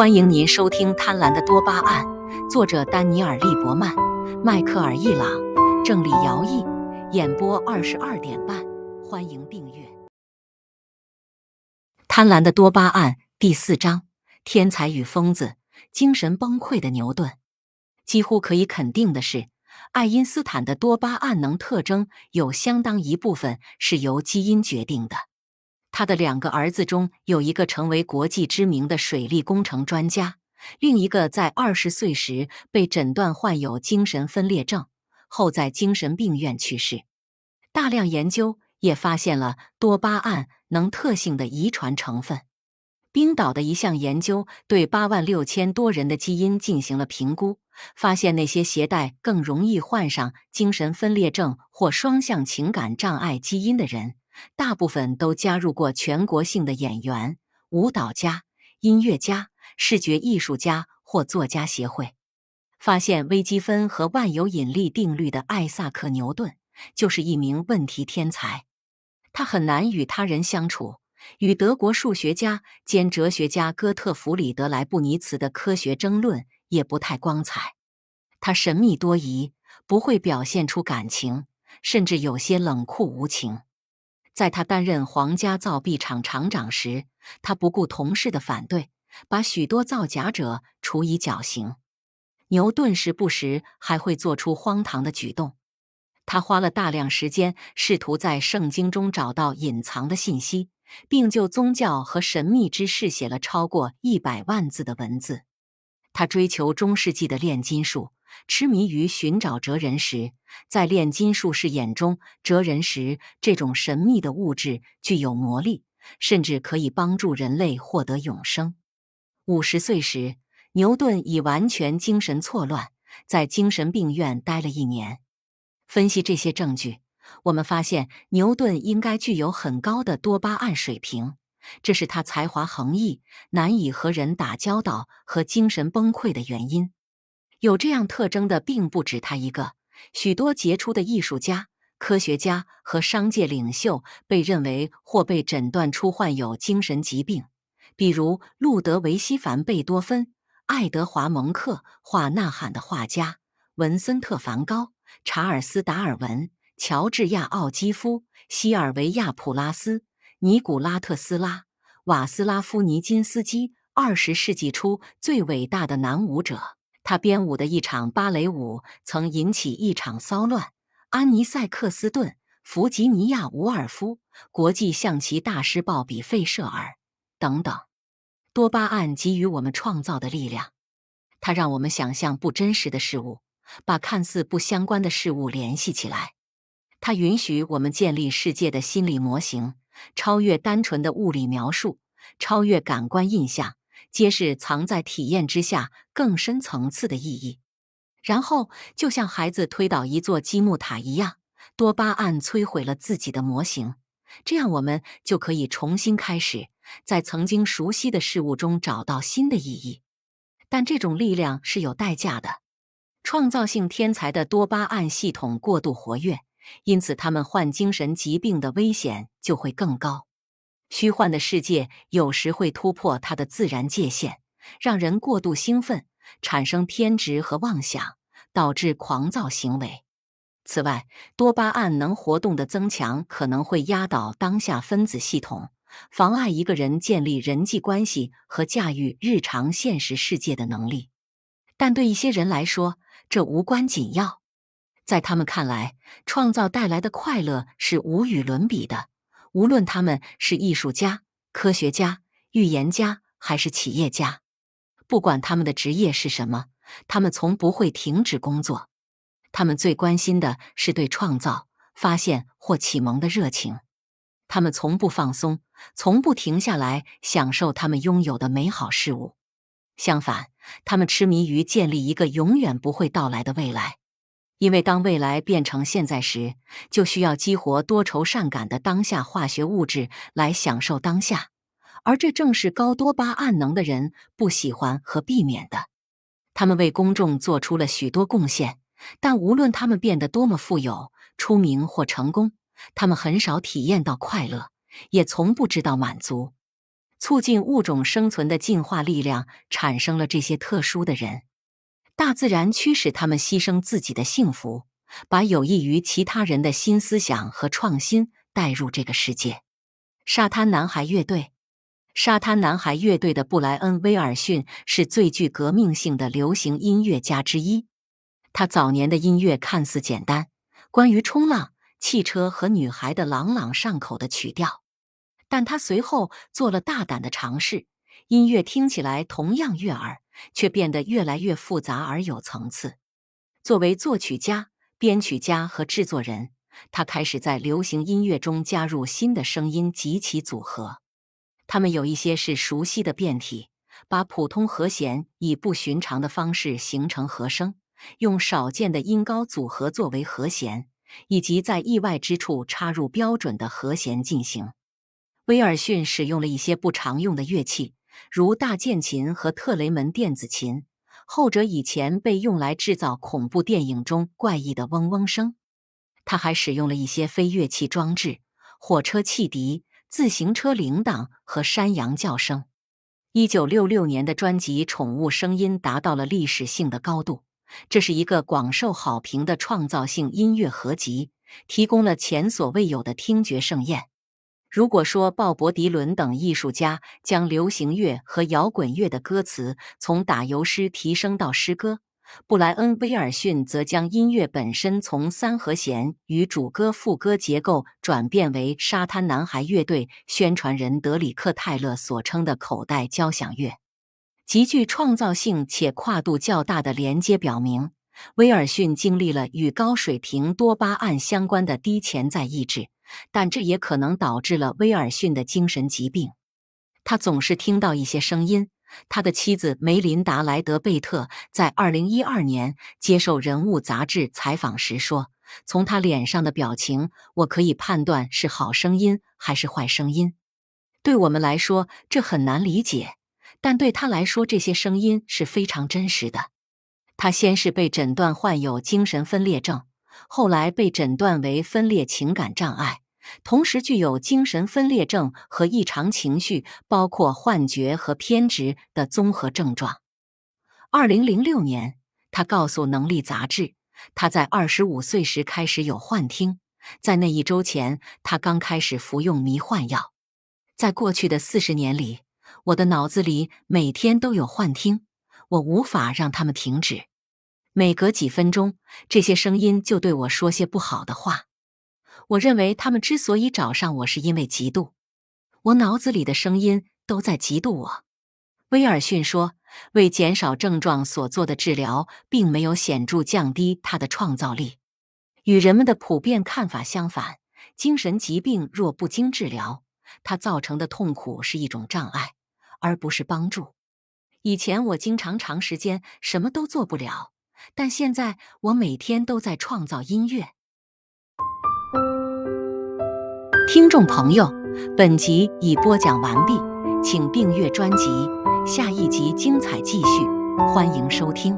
欢迎您收听《贪婪的多巴胺》，作者丹尼尔·利伯曼、迈克尔·易朗，郑理尧译，演播二十二点半。欢迎订阅《贪婪的多巴胺》第四章：天才与疯子，精神崩溃的牛顿。几乎可以肯定的是，爱因斯坦的多巴胺能特征有相当一部分是由基因决定的。他的两个儿子中有一个成为国际知名的水利工程专家，另一个在二十岁时被诊断患有精神分裂症，后在精神病院去世。大量研究也发现了多巴胺能特性的遗传成分。冰岛的一项研究对八万六千多人的基因进行了评估，发现那些携带更容易患上精神分裂症或双向情感障碍基因的人。大部分都加入过全国性的演员、舞蹈家、音乐家、视觉艺术家或作家协会。发现微积分和万有引力定律的艾萨克·牛顿就是一名问题天才。他很难与他人相处，与德国数学家兼哲学家哥特弗里德·莱布尼茨的科学争论也不太光彩。他神秘多疑，不会表现出感情，甚至有些冷酷无情。在他担任皇家造币厂厂长时，他不顾同事的反对，把许多造假者处以绞刑。牛顿时不时还会做出荒唐的举动。他花了大量时间试图在圣经中找到隐藏的信息，并就宗教和神秘之事写了超过一百万字的文字。他追求中世纪的炼金术。痴迷于寻找哲人石，在炼金术士眼中，哲人石这种神秘的物质具有魔力，甚至可以帮助人类获得永生。五十岁时，牛顿已完全精神错乱，在精神病院待了一年。分析这些证据，我们发现牛顿应该具有很高的多巴胺水平，这是他才华横溢、难以和人打交道和精神崩溃的原因。有这样特征的并不止他一个，许多杰出的艺术家、科学家和商界领袖被认为或被诊断出患有精神疾病，比如路德维希·凡贝多芬、爱德华·蒙克画《呐喊》的画家、文森特·梵高、查尔斯·达尔文、乔治亚·奥基夫、西尔维亚·普拉斯、尼古拉特斯拉、瓦斯拉夫·尼金斯基，二十世纪初最伟大的男舞者。他编舞的一场芭蕾舞曾引起一场骚乱。安妮塞克斯顿、弗吉尼亚·伍尔夫、国际象棋大师鲍比·费舍尔等等。多巴胺给予我们创造的力量，它让我们想象不真实的事物，把看似不相关的事物联系起来。它允许我们建立世界的心理模型，超越单纯的物理描述，超越感官印象。皆是藏在体验之下更深层次的意义，然后就像孩子推倒一座积木塔一样，多巴胺摧毁了自己的模型，这样我们就可以重新开始，在曾经熟悉的事物中找到新的意义。但这种力量是有代价的，创造性天才的多巴胺系统过度活跃，因此他们患精神疾病的危险就会更高。虚幻的世界有时会突破它的自然界限，让人过度兴奋，产生偏执和妄想，导致狂躁行为。此外，多巴胺能活动的增强可能会压倒当下分子系统，妨碍一个人建立人际关系和驾驭日常现实世界的能力。但对一些人来说，这无关紧要。在他们看来，创造带来的快乐是无与伦比的。无论他们是艺术家、科学家、预言家还是企业家，不管他们的职业是什么，他们从不会停止工作。他们最关心的是对创造、发现或启蒙的热情。他们从不放松，从不停下来享受他们拥有的美好事物。相反，他们痴迷于建立一个永远不会到来的未来。因为当未来变成现在时，就需要激活多愁善感的当下化学物质来享受当下，而这正是高多巴胺能的人不喜欢和避免的。他们为公众做出了许多贡献，但无论他们变得多么富有、出名或成功，他们很少体验到快乐，也从不知道满足。促进物种生存的进化力量产生了这些特殊的人。大自然驱使他们牺牲自己的幸福，把有益于其他人的新思想和创新带入这个世界。沙滩男孩乐队，沙滩男孩乐队的布莱恩·威尔逊是最具革命性的流行音乐家之一。他早年的音乐看似简单，关于冲浪、汽车和女孩的朗朗上口的曲调，但他随后做了大胆的尝试，音乐听起来同样悦耳，却变得越来越复杂而有层次。作为作曲家、编曲家和制作人，他开始在流行音乐中加入新的声音及其组合。他们有一些是熟悉的变体，把普通和弦以不寻常的方式形成和声。用少见的音高组合作为和弦，以及在意外之处插入标准的和弦进行。威尔逊使用了一些不常用的乐器，如大键琴和特雷门电子琴，后者以前被用来制造恐怖电影中怪异的嗡嗡声。他还使用了一些非乐器装置：火车汽笛、自行车铃铛和山羊叫声。一九六六年的专辑《宠物声音》达到了历史性的高度。这是一个广受好评的创造性音乐合集，提供了前所未有的听觉盛宴。如果说鲍勃·迪伦等艺术家将流行乐和摇滚乐的歌词从打油诗提升到诗歌，布莱恩·威尔逊则将音乐本身从三和弦与主歌副歌结构转变为沙滩男孩乐队宣传人德里克·泰勒所称的口袋交响乐。极具创造性且跨度较大的连接表明，威尔逊经历了与高水平多巴胺相关的低潜在意志，但这也可能导致了威尔逊的精神疾病。他总是听到一些声音。他的妻子梅琳达·莱德贝特在2012年接受《人物》杂志采访时说：“从他脸上的表情，我可以判断是好声音还是坏声音。对我们来说，这很难理解。”但对他来说，这些声音是非常真实的。他先是被诊断患有精神分裂症，后来被诊断为分裂情感障碍，同时具有精神分裂症和异常情绪，包括幻觉和偏执的综合症状。二零零六年，他告诉《能力》杂志，他在二十五岁时开始有幻听，在那一周前，他刚开始服用迷幻药。在过去的四十年里。我的脑子里每天都有幻听，我无法让他们停止。每隔几分钟，这些声音就对我说些不好的话。我认为他们之所以找上我，是因为嫉妒。我脑子里的声音都在嫉妒我。威尔逊说：“为减少症状所做的治疗，并没有显著降低他的创造力。与人们的普遍看法相反，精神疾病若不经治疗，它造成的痛苦是一种障碍。”而不是帮助。以前我经常长时间什么都做不了，但现在我每天都在创造音乐。听众朋友，本集已播讲完毕，请订阅专辑，下一集精彩继续，欢迎收听。